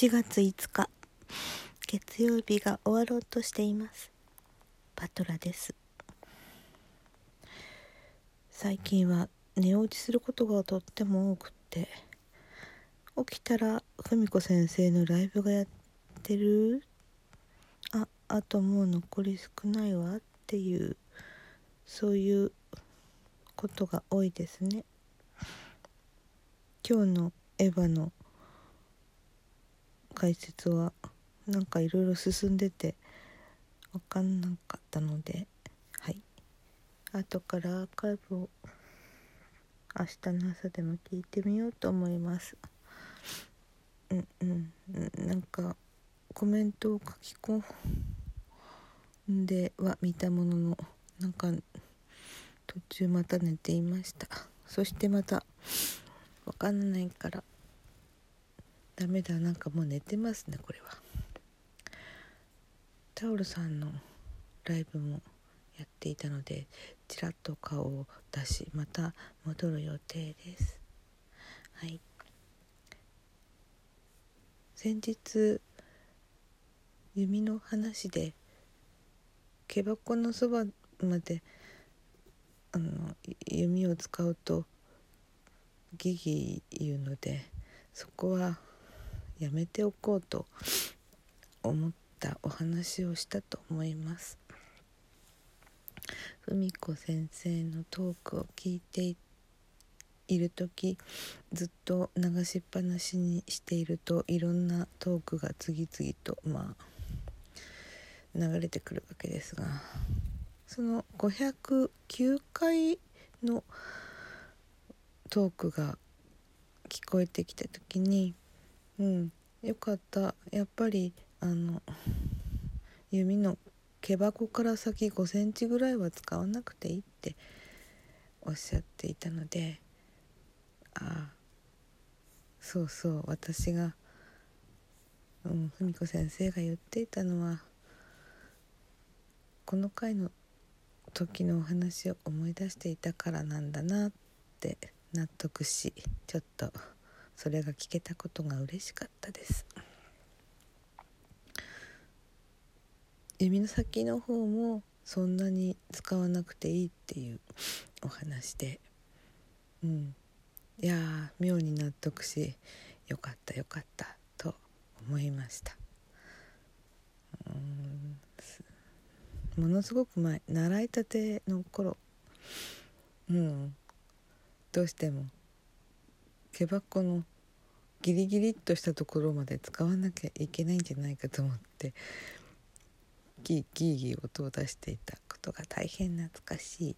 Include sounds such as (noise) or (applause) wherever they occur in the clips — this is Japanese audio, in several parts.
4月5日。月曜日が終わろうとしています。パトラです。最近は寝落ちすることがとっても多くって。起きたら文子先生のライブがやってる？ああともう残り少ないわっていうそういうことが多いですね。今日のエヴァの解説はなんかいろいろ進んでて分かんなかったのではい。後からアーカイブを明日の朝でも聞いてみようと思います。うんうんなんかコメントを書き込んでは見たもののなんか途中また寝ていました。そしてまた分かんないからダメだ。なんかもう寝てますねこれは。タオルさんのライブもやっていたのでちらっと顔を出しまた戻る予定です。はい。先日弓の話で毛箱のそばまであの弓を使うとギギ言うのでそこはやめておこうと思ったお話をしたと思います。文子先生のトークを聞いている時ずっと流しっぱなしにしているといろんなトークが次々とまあ流れてくるわけですがその509回のトークが聞こえてきた時にうんよかったやっぱりあの (laughs) 弓の毛箱から先5センチぐらいは使わなくていいっておっしゃっていたのでああそうそう私がうん文子先生が言っていたのはこの回の時のお話を思い出していたからなんだなって納得しちょっと。それが聞けたことが嬉しかったです。指の先の方もそんなに使わなくていいっていうお話で。うん。いや妙に納得しよかったよかったと思いました。うん。ものすごく前習いたての頃。うん。どうしても毛箱のギリギリっとしたところまで使わなきゃいけないんじゃないかと思ってギーギーギ音を出していたことが大変懐かしい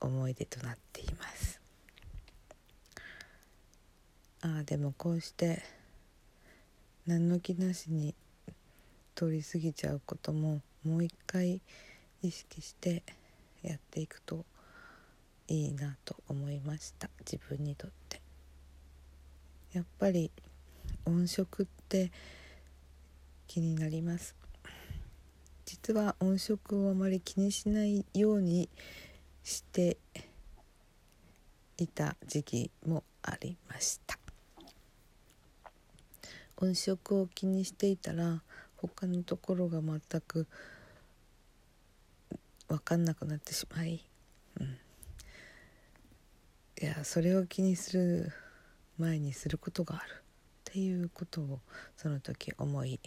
思い出となっています。ああでもこうして何の気なしに通り過ぎちゃうことももう一回意識してやっていくといいなと思いました。自分にとって。やっぱり音色って気になります。実は音色をあまり気にしないようにしていた時期もありました。音色を気にしていたら他のところが全く分かんなくなってしまい、うん、いやそれを気にする前にすることがあるっていうことをその時思い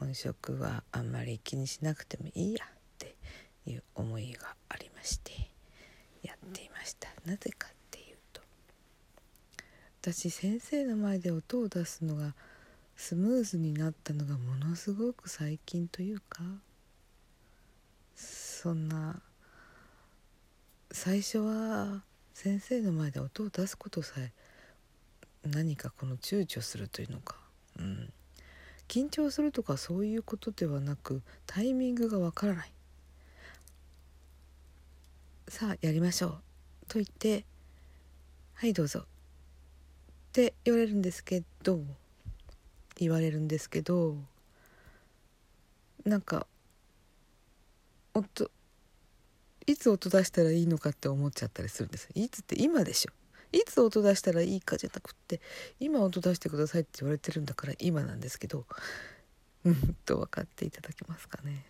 音色はあんまり気にしなくてもいいやっていう思いがありましてやっていました。なぜかっていうと私先生の前で音を出すのがスムーズになったのがものすごく最近というかそんな最初は先生の前で音を出すことさえ何かこの躊躇するというのか、うん、緊張するとかそういうことではなくタイミングがわからない。さあやりましょう。と言ってはいどうぞ。って言われるんですけど言われるんですけどなんか音いつ音出したらいいのかって思っちゃったりするんです。いつって今でしょ。いつ音出したらいいかじゃなくって今音出してくださいって言われてるんだから今なんですけどうんと分かっていただけますかね。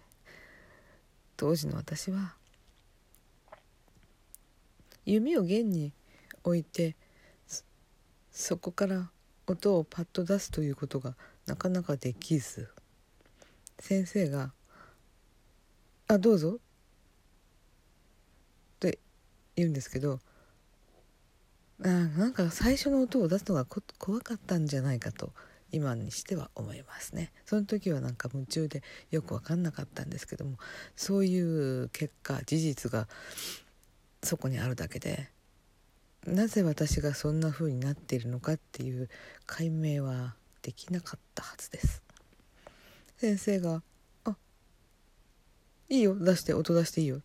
当時の私は弓を弦に置いてそこから音をパッと出すということがなかなかできず先生が「あどうぞ」って言うんですけどあなんか最初の音を出すのが怖かったんじゃないかと今にしては思いますね。その時はなんか夢中でよく分かんなかったんですけどもそういう結果事実がそこにあるだけでなぜ私がそんな風になっているのかっていう解明はできなかったはずです。先生が「あいいよ出して音出していいよ」っ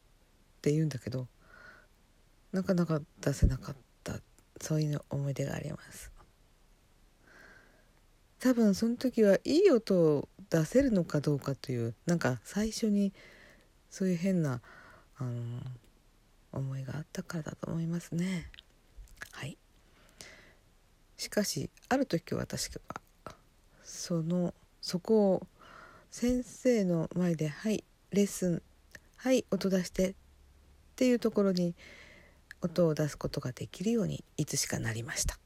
て言うんだけどなかなか出せなかった。そういう思い出があります。多分その時はいい音を出せるのかどうかというなんか最初にそういう変なあの思いがあったからだと思いますね。はい。しかしある時私はそのそこを先生の前で「はいレッスンはい音出して」っていうところに音を出すことができるようにいつしかなりました。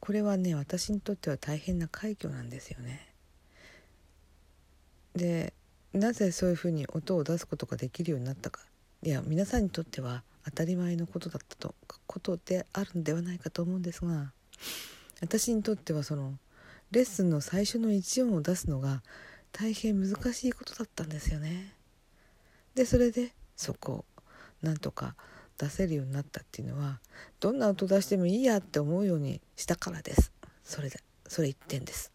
これはね私にとっては大変な快挙なんですよね。でなぜそういうふうに音を出すことができるようになったか。いや皆さんにとっては当たり前のことだったとことであるんではないかと思うんですが私にとってはそのレッスンの最初の1音を出すのが大変難しいことだったんですよね。でそれでそこをなんとか出せるようになったっていうのはどんな音出してもいいやって思うようにしたからです。それでそれ1点です。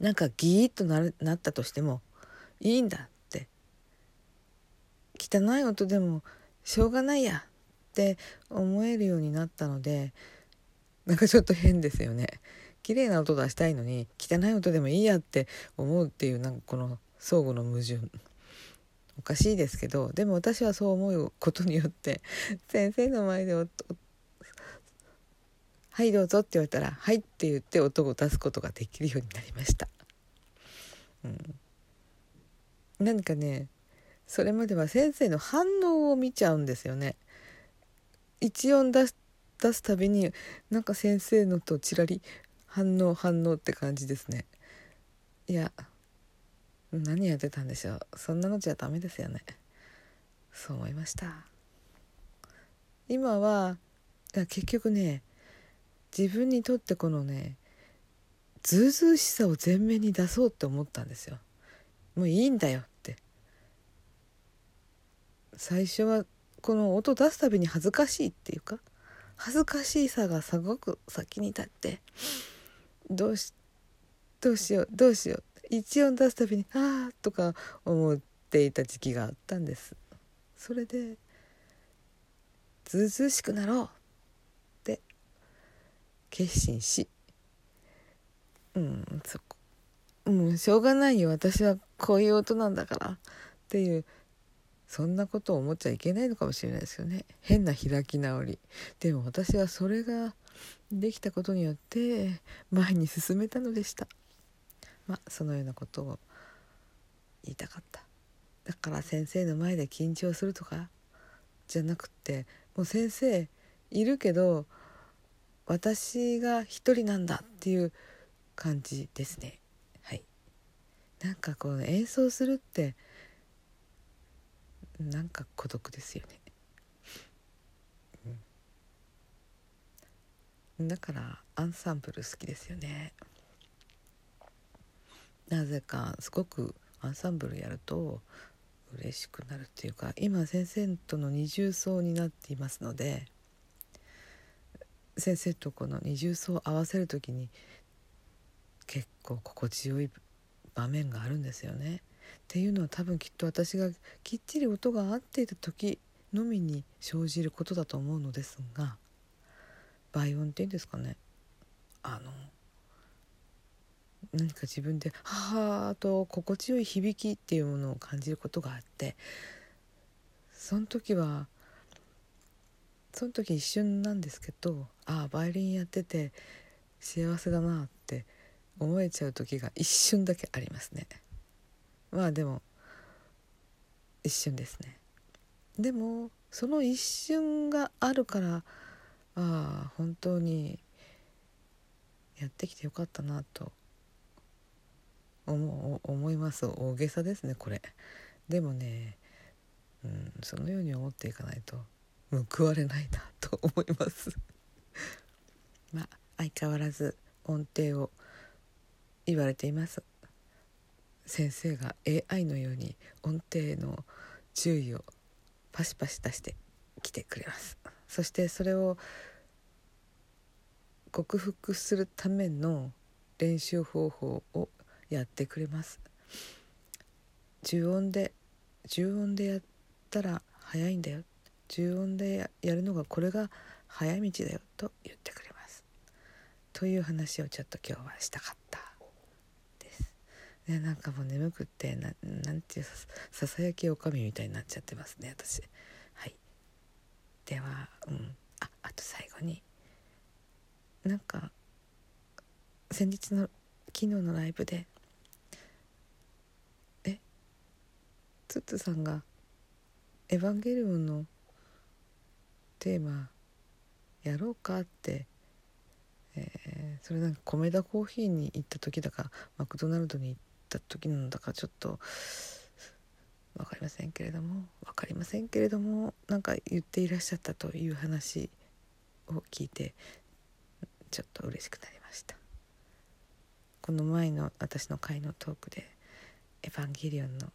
なんかギーッとななったとしてもいいんだって。汚い音でもしょうがないやって思えるようになったのでなんかちょっと変ですよね。綺麗な音出したいのに汚い音でもいいやって思うっていうなんかこの相互の矛盾。おかしいですけどでも私はそう思うことによって (laughs) 先生の前で「はいどうぞ」って言われたら「はい」って言って音を出すことができるようになりました。うん、何かねそれまでは先生の反応を見ちゃうんですよね。一音出す出すたびになんか先生のとちらり反応反応って感じですねいや何やってたんでしょう。そんなのじゃダメですよね。そう思いました。今は結局ね自分にとってこのねずうずうしさを前面に出そうって思ったんですよ。もういいんだよって。最初はこの音出すたびに恥ずかしいっていうか恥ずかしいさがすごく先に立ってどうしどうしようどうしよう。一音出すたびに「ああ」とか思っていた時期があったんです。それでずうずうしくなろうって決心し。うんそこもうしょうがないよ。私はこういう音なんだからっていうそんなことを思っちゃいけないのかもしれないですよね。変な開き直り。でも私はそれができたことによって前に進めたのでした。まあそのようなことを言いたかった。だから先生の前で緊張するとかじゃなくってもう先生いるけど私が一人なんだっていう感じですね。はい。なんかこう演奏するってなんか孤独ですよね、だからアンサンブル好きですよね。なぜかすごくアンサンブルやると嬉しくなるっていうか今先生との二重奏になっていますので先生とこの二重奏を合わせる時に結構心地よい場面があるんですよね。っていうのは多分きっと私がきっちり音が合っていた時のみに生じることだと思うのですが倍音っていうんですかねあの何か自分で「はあ」と心地よい響きっていうものを感じることがあってその時はその時一瞬なんですけどああバイオリンやってて幸せだなって思えちゃう時が一瞬だけありますね。まあでも一瞬ですね。でもその一瞬があるからああ本当にやってきてよかったなと思思います。大げさですねこれ。でもね、うん、そのように思っていかないと報われないなと思います。(laughs) まあ相変わらず音程を言われています。先生が AI のように音程の注意をパシパシ出してきてくれます。そしてそれを克服するための練習方法をやってくれます。重音で重音でやったら早いんだよ。重音でやるのがこれが早道だよと言ってくれます。という話をちょっと今日はしたかったです。ねなんかもう眠くってななんていうささやきおかみみたいになっちゃってますね私。はい。ではうん。ああと最後になんか先日の昨日のライブでツッツさんが「エヴァンゲリオン」のテーマやろうかって、えー、それなんか米田コーヒーに行った時だかマクドナルドに行った時なのだかちょっと分かりませんけれども分かりませんけれどもなんか言っていらっしゃったという話を聞いてちょっと嬉しくなりました。この前の私の回のトークで「エヴァンゲリオン」の